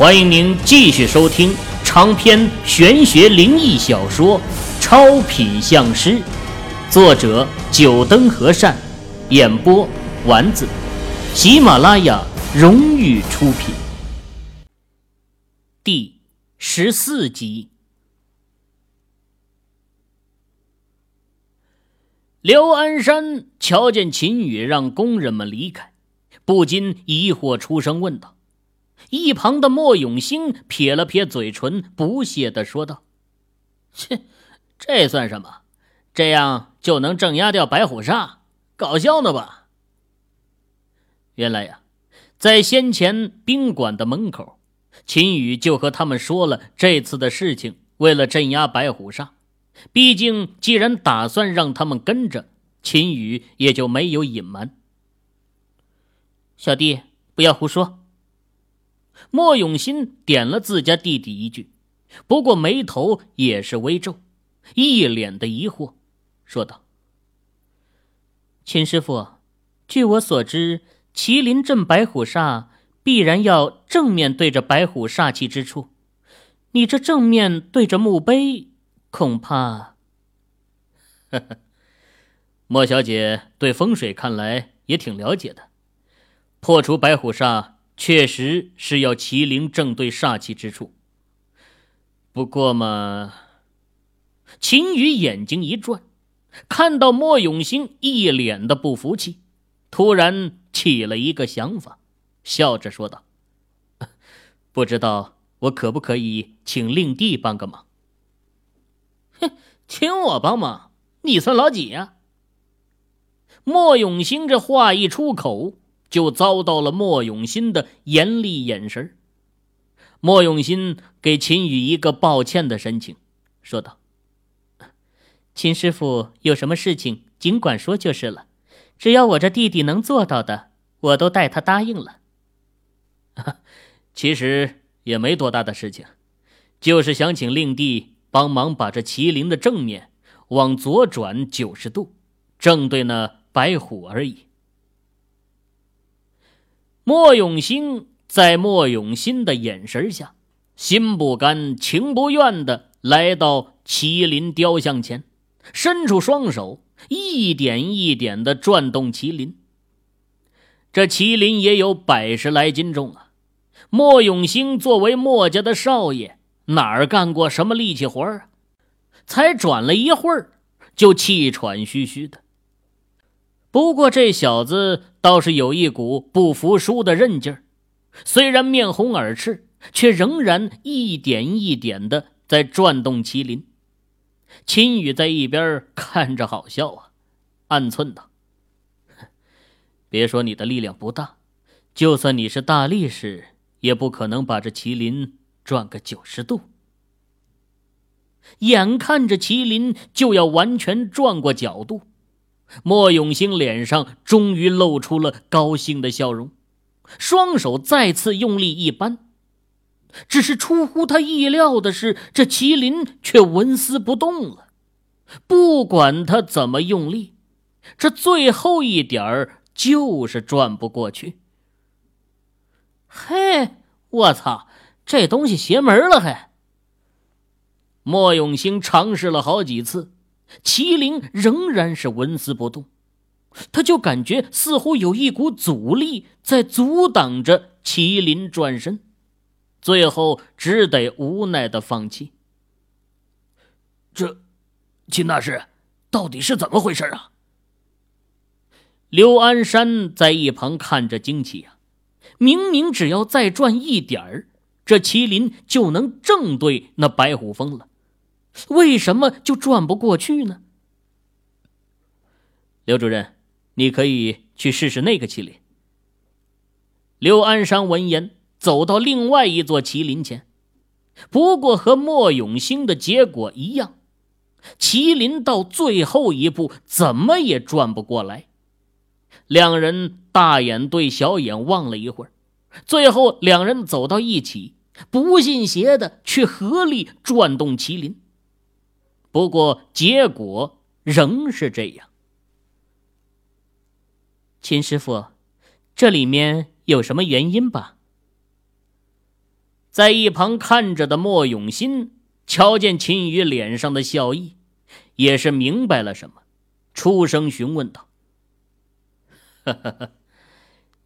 欢迎您继续收听长篇玄学灵异小说《超品相师》，作者：九灯和善，演播：丸子，喜马拉雅荣誉出品。第十四集，刘安山瞧见秦宇让工人们离开，不禁疑惑出声问道。一旁的莫永兴撇了撇嘴唇，不屑地说道：“ 切，这算什么？这样就能镇压掉白虎煞？搞笑呢吧？”原来呀，在先前宾馆的门口，秦宇就和他们说了这次的事情。为了镇压白虎煞，毕竟既然打算让他们跟着，秦宇也就没有隐瞒。小弟，不要胡说。莫永新点了自家弟弟一句，不过眉头也是微皱，一脸的疑惑，说道：“秦师傅，据我所知，麒麟镇白虎煞必然要正面对着白虎煞气之处，你这正面对着墓碑，恐怕……”呵呵，莫小姐对风水看来也挺了解的，破除白虎煞。确实是要麒麟正对煞气之处。不过嘛，秦羽眼睛一转，看到莫永兴一脸的不服气，突然起了一个想法，笑着说道：“不知道我可不可以请令弟帮个忙？”“哼，请我帮忙，你算老几呀？”莫永兴这话一出口。就遭到了莫永新的严厉眼神。莫永新给秦羽一个抱歉的神情，说道：“秦师傅有什么事情尽管说就是了，只要我这弟弟能做到的，我都代他答应了。其实也没多大的事情，就是想请令弟帮忙把这麒麟的正面往左转九十度，正对那白虎而已。”莫永兴在莫永新的眼神下，心不甘情不愿的来到麒麟雕像前，伸出双手，一点一点的转动麒麟。这麒麟也有百十来斤重啊！莫永兴作为莫家的少爷，哪儿干过什么力气活啊？才转了一会儿，就气喘吁吁的。不过这小子倒是有一股不服输的韧劲儿，虽然面红耳赤，却仍然一点一点的在转动麒麟。秦羽在一边看着好笑啊，暗忖道：“别说你的力量不大，就算你是大力士，也不可能把这麒麟转个九十度。”眼看着麒麟就要完全转过角度。莫永兴脸上终于露出了高兴的笑容，双手再次用力一扳，只是出乎他意料的是，这麒麟却纹丝不动了。不管他怎么用力，这最后一点儿就是转不过去。嘿，我操，这东西邪门了！还，莫永兴尝试了好几次。麒麟仍然是纹丝不动，他就感觉似乎有一股阻力在阻挡着麒麟转身，最后只得无奈的放弃。这，秦大师，到底是怎么回事啊？刘安山在一旁看着惊奇呀，明明只要再转一点儿，这麒麟就能正对那白虎峰了。为什么就转不过去呢？刘主任，你可以去试试那个麒麟。刘安山闻言，走到另外一座麒麟前，不过和莫永兴的结果一样，麒麟到最后一步怎么也转不过来。两人大眼对小眼望了一会儿，最后两人走到一起，不信邪的去合力转动麒麟。不过结果仍是这样。秦师傅，这里面有什么原因吧？在一旁看着的莫永新瞧见秦羽脸上的笑意，也是明白了什么，出声询问道：“，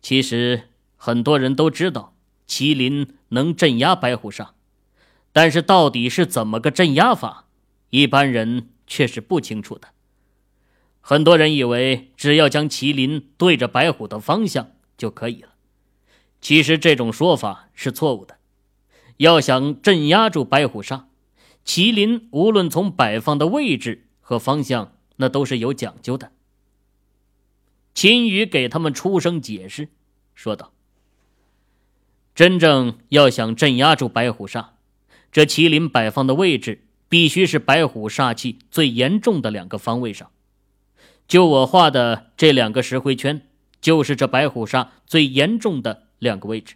其实很多人都知道麒麟能镇压白虎煞，但是到底是怎么个镇压法，一般人却是不清楚的。很多人以为只要将麒麟对着白虎的方向就可以了。”其实这种说法是错误的。要想镇压住白虎煞，麒麟无论从摆放的位置和方向，那都是有讲究的。秦羽给他们出声解释，说道：“真正要想镇压住白虎煞，这麒麟摆放的位置必须是白虎煞气最严重的两个方位上。就我画的这两个石灰圈，就是这白虎煞最严重的。”两个位置，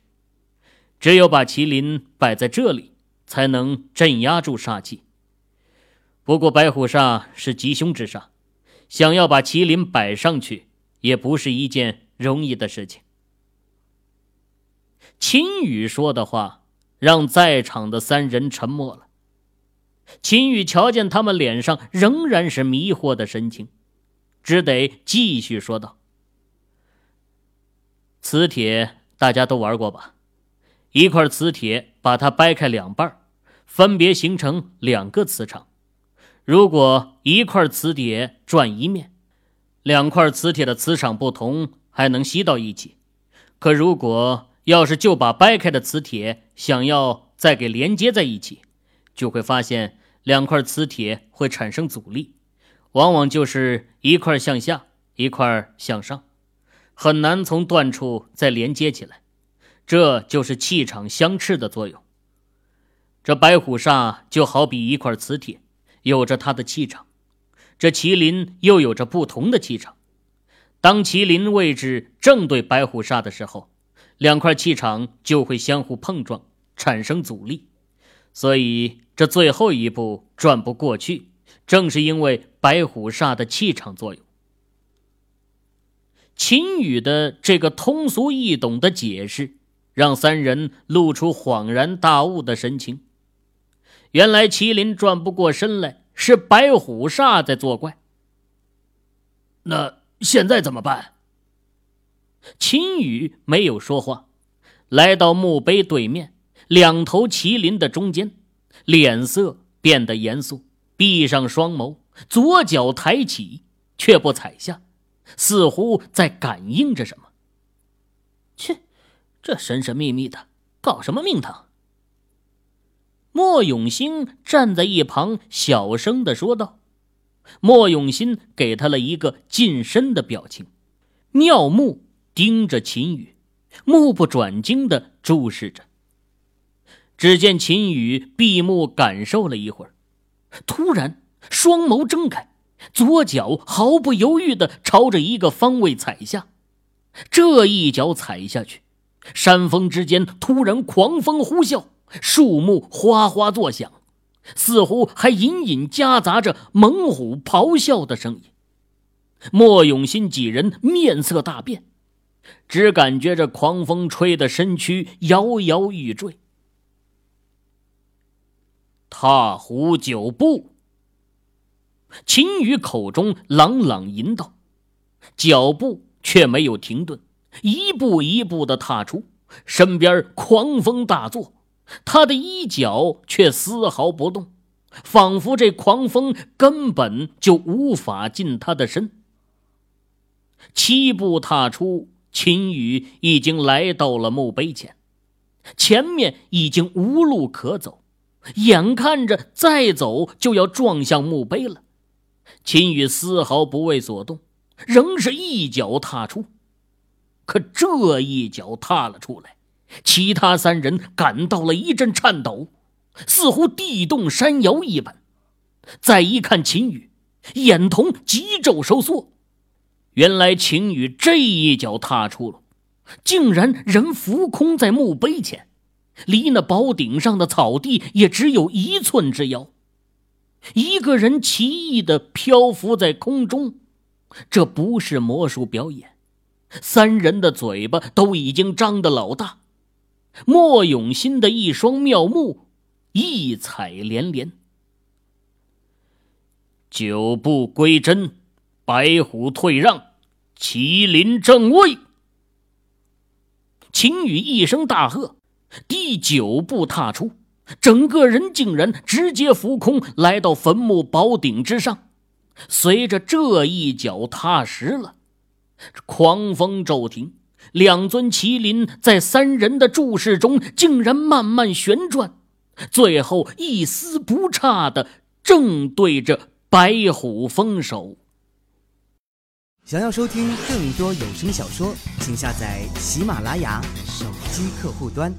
只有把麒麟摆在这里，才能镇压住煞气。不过白虎煞是吉凶之煞，想要把麒麟摆上去，也不是一件容易的事情。秦羽说的话让在场的三人沉默了。秦羽瞧见他们脸上仍然是迷惑的神情，只得继续说道：“磁铁。”大家都玩过吧？一块磁铁，把它掰开两半，分别形成两个磁场。如果一块磁铁转一面，两块磁铁的磁场不同，还能吸到一起。可如果要是就把掰开的磁铁想要再给连接在一起，就会发现两块磁铁会产生阻力，往往就是一块向下，一块向上。很难从断处再连接起来，这就是气场相斥的作用。这白虎煞就好比一块磁铁，有着它的气场；这麒麟又有着不同的气场。当麒麟位置正对白虎煞的时候，两块气场就会相互碰撞，产生阻力，所以这最后一步转不过去，正是因为白虎煞的气场作用。秦羽的这个通俗易懂的解释，让三人露出恍然大悟的神情。原来麒麟转不过身来，是白虎煞在作怪。那现在怎么办？秦羽没有说话，来到墓碑对面，两头麒麟的中间，脸色变得严肃，闭上双眸，左脚抬起，却不踩下。似乎在感应着什么。切，这神神秘秘的，搞什么名堂？莫永兴站在一旁，小声的说道。莫永新给他了一个近身的表情，妙目盯着秦羽，目不转睛的注视着。只见秦羽闭目感受了一会儿，突然双眸睁开。左脚毫不犹豫地朝着一个方位踩下，这一脚踩下去，山峰之间突然狂风呼啸，树木哗哗作响，似乎还隐隐夹杂着猛虎咆哮的声音。莫永新几人面色大变，只感觉这狂风吹得身躯摇摇欲坠。踏虎九步。秦羽口中朗朗吟道，脚步却没有停顿，一步一步的踏出。身边狂风大作，他的衣角却丝毫不动，仿佛这狂风根本就无法近他的身。七步踏出，秦羽已经来到了墓碑前，前面已经无路可走，眼看着再走就要撞向墓碑了。秦羽丝毫不为所动，仍是一脚踏出。可这一脚踏了出来，其他三人感到了一阵颤抖，似乎地动山摇一般。再一看秦羽，眼瞳急骤收缩。原来秦羽这一脚踏出了，竟然人浮空在墓碑前，离那宝顶上的草地也只有一寸之遥。一个人奇异的漂浮在空中，这不是魔术表演。三人的嘴巴都已经张得老大，莫永新的一双妙目异彩连连。九步归真，白虎退让，麒麟正位。秦羽一声大喝，第九步踏出，整个人竟然直接浮空来到坟墓宝顶之上。随着这一脚踏实了，狂风骤停，两尊麒麟在三人的注视中竟然慢慢旋转，最后一丝不差的正对着白虎峰首。想要收听更多有声小说，请下载喜马拉雅手机客户端。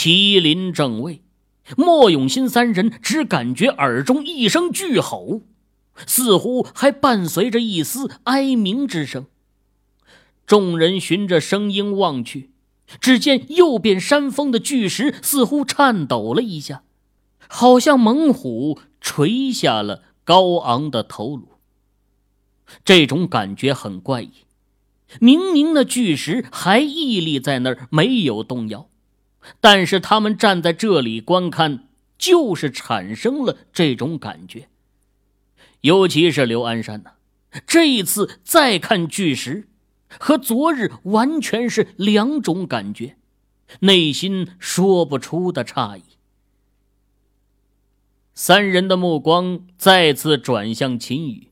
麒麟正位。莫永新三人只感觉耳中一声巨吼，似乎还伴随着一丝哀鸣之声。众人循着声音望去，只见右边山峰的巨石似乎颤抖了一下，好像猛虎垂下了高昂的头颅。这种感觉很怪异，明明那巨石还屹立在那儿，没有动摇。但是他们站在这里观看，就是产生了这种感觉。尤其是刘安山呢，这一次再看巨石，和昨日完全是两种感觉，内心说不出的诧异。三人的目光再次转向秦羽，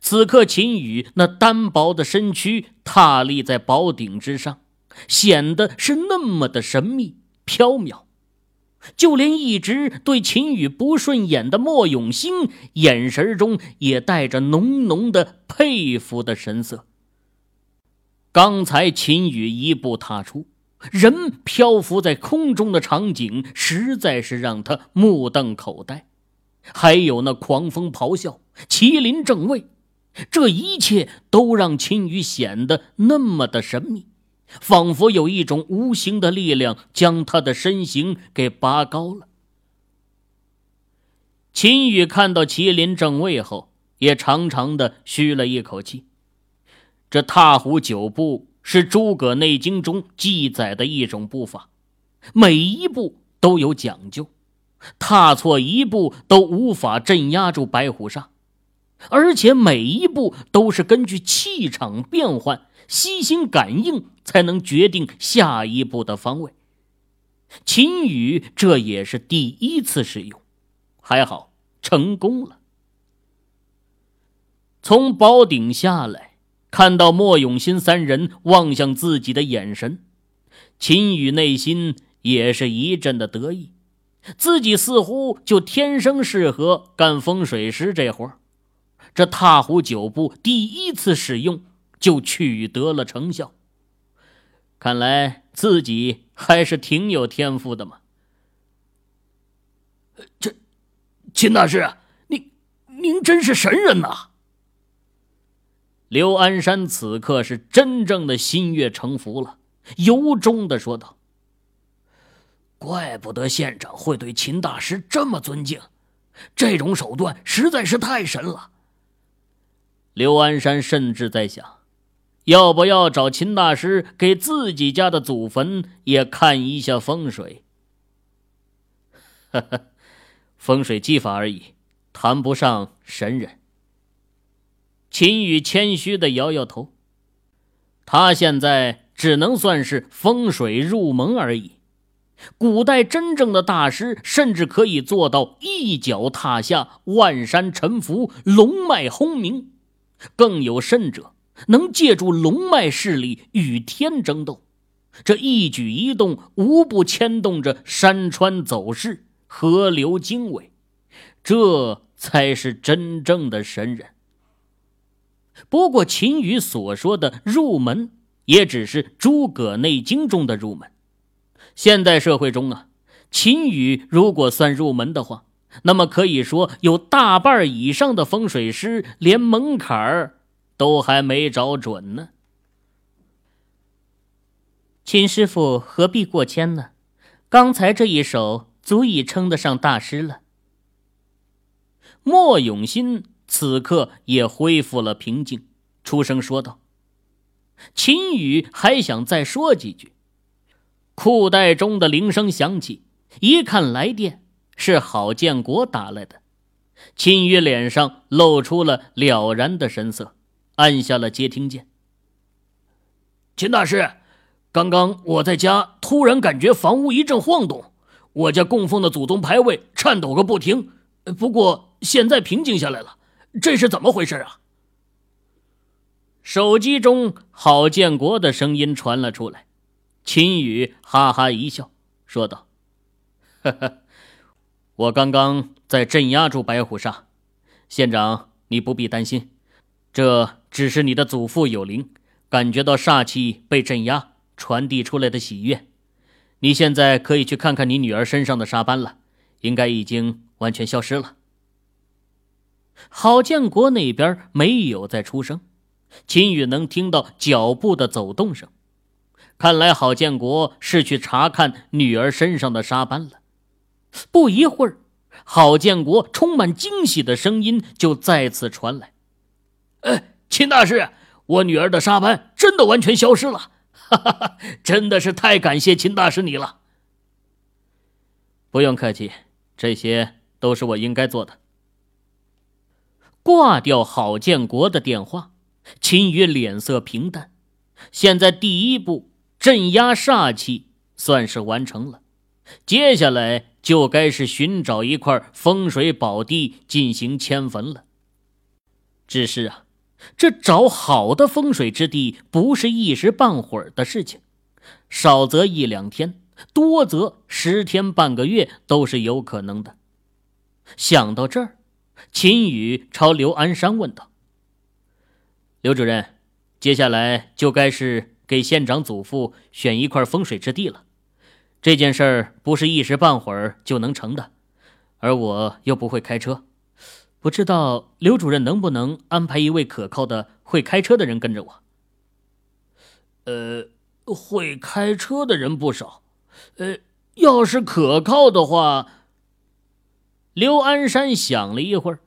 此刻秦羽那单薄的身躯踏立在宝顶之上。显得是那么的神秘飘渺，就连一直对秦羽不顺眼的莫永兴，眼神中也带着浓浓的佩服的神色。刚才秦羽一步踏出，人漂浮在空中的场景，实在是让他目瞪口呆。还有那狂风咆哮，麒麟正位，这一切都让秦羽显得那么的神秘。仿佛有一种无形的力量将他的身形给拔高了。秦羽看到麒麟正位后，也长长的吁了一口气。这踏虎九步是诸葛内经中记载的一种步法，每一步都有讲究，踏错一步都无法镇压住白虎煞，而且每一步都是根据气场变换。悉心感应，才能决定下一步的方位。秦羽这也是第一次使用，还好成功了。从宝顶下来，看到莫永新三人望向自己的眼神，秦羽内心也是一阵的得意，自己似乎就天生适合干风水师这活这踏虎九步第一次使用。就取得了成效。看来自己还是挺有天赋的嘛。这，秦大师，您您真是神人呐！刘安山此刻是真正的心悦诚服了，由衷的说道：“怪不得县长会对秦大师这么尊敬，这种手段实在是太神了。”刘安山甚至在想。要不要找秦大师给自己家的祖坟也看一下风水？哈哈，风水技法而已，谈不上神人。秦羽谦虚的摇摇头，他现在只能算是风水入门而已。古代真正的大师，甚至可以做到一脚踏下万山沉浮，龙脉轰鸣，更有甚者。能借助龙脉势力与天争斗，这一举一动无不牵动着山川走势、河流经纬，这才是真正的神人。不过，秦羽所说的入门，也只是《诸葛内经》中的入门。现代社会中啊，秦羽如果算入门的话，那么可以说有大半以上的风水师连门槛儿。都还没找准呢，秦师傅何必过谦呢？刚才这一手足以称得上大师了。莫永新此刻也恢复了平静，出声说道：“秦羽还想再说几句，裤袋中的铃声响起，一看来电是郝建国打来的。秦宇脸上露出了了然的神色，按下了接听键。秦大师，刚刚我在家突然感觉房屋一阵晃动，我家供奉的祖宗牌位颤抖个不停，不过现在平静下来了，这是怎么回事啊？手机中郝建国的声音传了出来，秦宇哈哈一笑，说道：“呵呵，我刚刚在镇压住白虎煞，县长你不必担心，这只是你的祖父有灵，感觉到煞气被镇压传递出来的喜悦。你现在可以去看看你女儿身上的沙斑了，应该已经完全消失了。”郝建国那边没有再出声。秦宇能听到脚步的走动声，看来郝建国是去查看女儿身上的沙斑了。不一会儿，郝建国充满惊喜的声音就再次传来：“哎，秦大师，我女儿的沙斑真的完全消失了！哈哈哈，真的是太感谢秦大师你了。”不用客气，这些都是我应该做的。挂掉郝建国的电话。秦宇脸色平淡，现在第一步镇压煞气算是完成了，接下来就该是寻找一块风水宝地进行迁坟了。只是啊，这找好的风水之地不是一时半会儿的事情，少则一两天，多则十天半个月都是有可能的。想到这儿，秦宇朝刘安山问道。刘主任，接下来就该是给县长祖父选一块风水之地了。这件事儿不是一时半会儿就能成的，而我又不会开车，不知道刘主任能不能安排一位可靠的会开车的人跟着我？呃，会开车的人不少，呃，要是可靠的话。刘安山想了一会儿，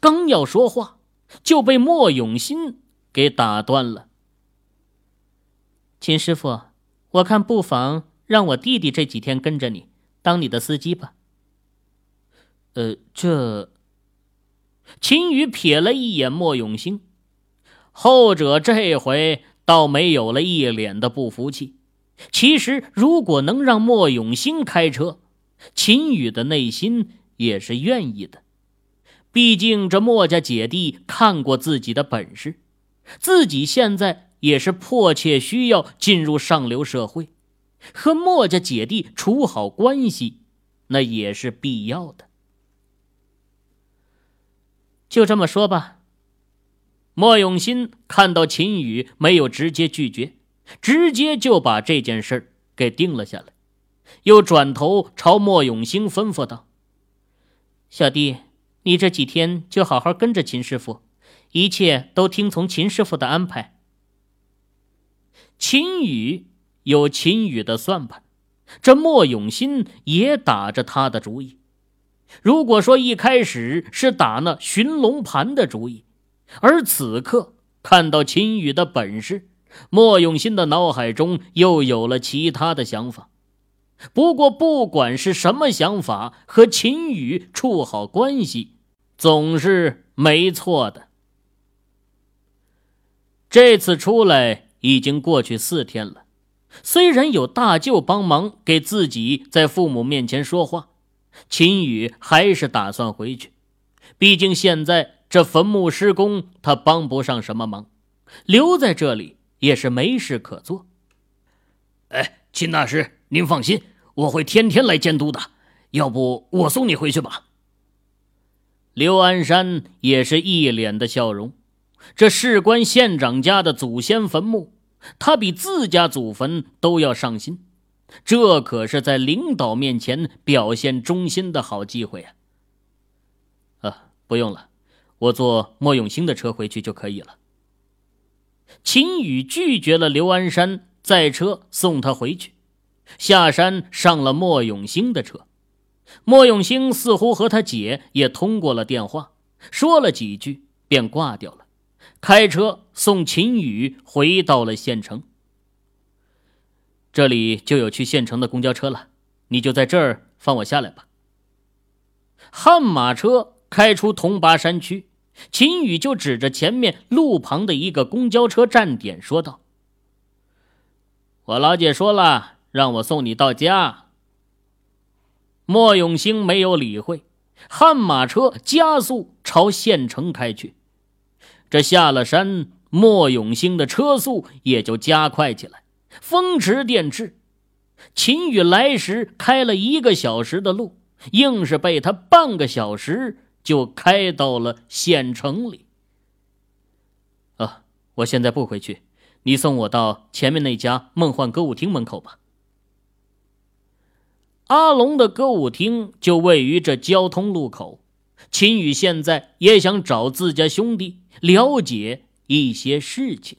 刚要说话，就被莫永新。给打断了。秦师傅，我看不妨让我弟弟这几天跟着你，当你的司机吧。呃，这……秦宇瞥了一眼莫永兴，后者这回倒没有了一脸的不服气。其实，如果能让莫永兴开车，秦宇的内心也是愿意的。毕竟这莫家姐弟看过自己的本事。自己现在也是迫切需要进入上流社会，和莫家姐弟处好关系，那也是必要的。就这么说吧。莫永新看到秦宇没有直接拒绝，直接就把这件事给定了下来，又转头朝莫永兴吩咐道：“小弟，你这几天就好好跟着秦师傅。”一切都听从秦师傅的安排。秦宇有秦宇的算盘，这莫永新也打着他的主意。如果说一开始是打那寻龙盘的主意，而此刻看到秦宇的本事，莫永新的脑海中又有了其他的想法。不过，不管是什么想法，和秦宇处好关系，总是没错的。这次出来已经过去四天了，虽然有大舅帮忙给自己在父母面前说话，秦宇还是打算回去。毕竟现在这坟墓施工，他帮不上什么忙，留在这里也是没事可做。哎，秦大师，您放心，我会天天来监督的。要不我送你回去吧？刘安山也是一脸的笑容。这事关县长家的祖先坟墓，他比自家祖坟都要上心。这可是在领导面前表现忠心的好机会啊！啊，不用了，我坐莫永兴的车回去就可以了。秦宇拒绝了刘安山载车送他回去，下山上了莫永兴的车。莫永兴似乎和他姐也通过了电话，说了几句便挂掉了。开车送秦宇回到了县城。这里就有去县城的公交车了，你就在这儿放我下来吧。悍马车开出桐拔山区，秦宇就指着前面路旁的一个公交车站点说道：“我老姐说了，让我送你到家。”莫永兴没有理会，悍马车加速朝县城开去。这下了山，莫永兴的车速也就加快起来。风驰电掣，秦宇来时开了一个小时的路，硬是被他半个小时就开到了县城里。啊，我现在不回去，你送我到前面那家梦幻歌舞厅门口吧。阿龙的歌舞厅就位于这交通路口，秦宇现在也想找自家兄弟了解一些事情。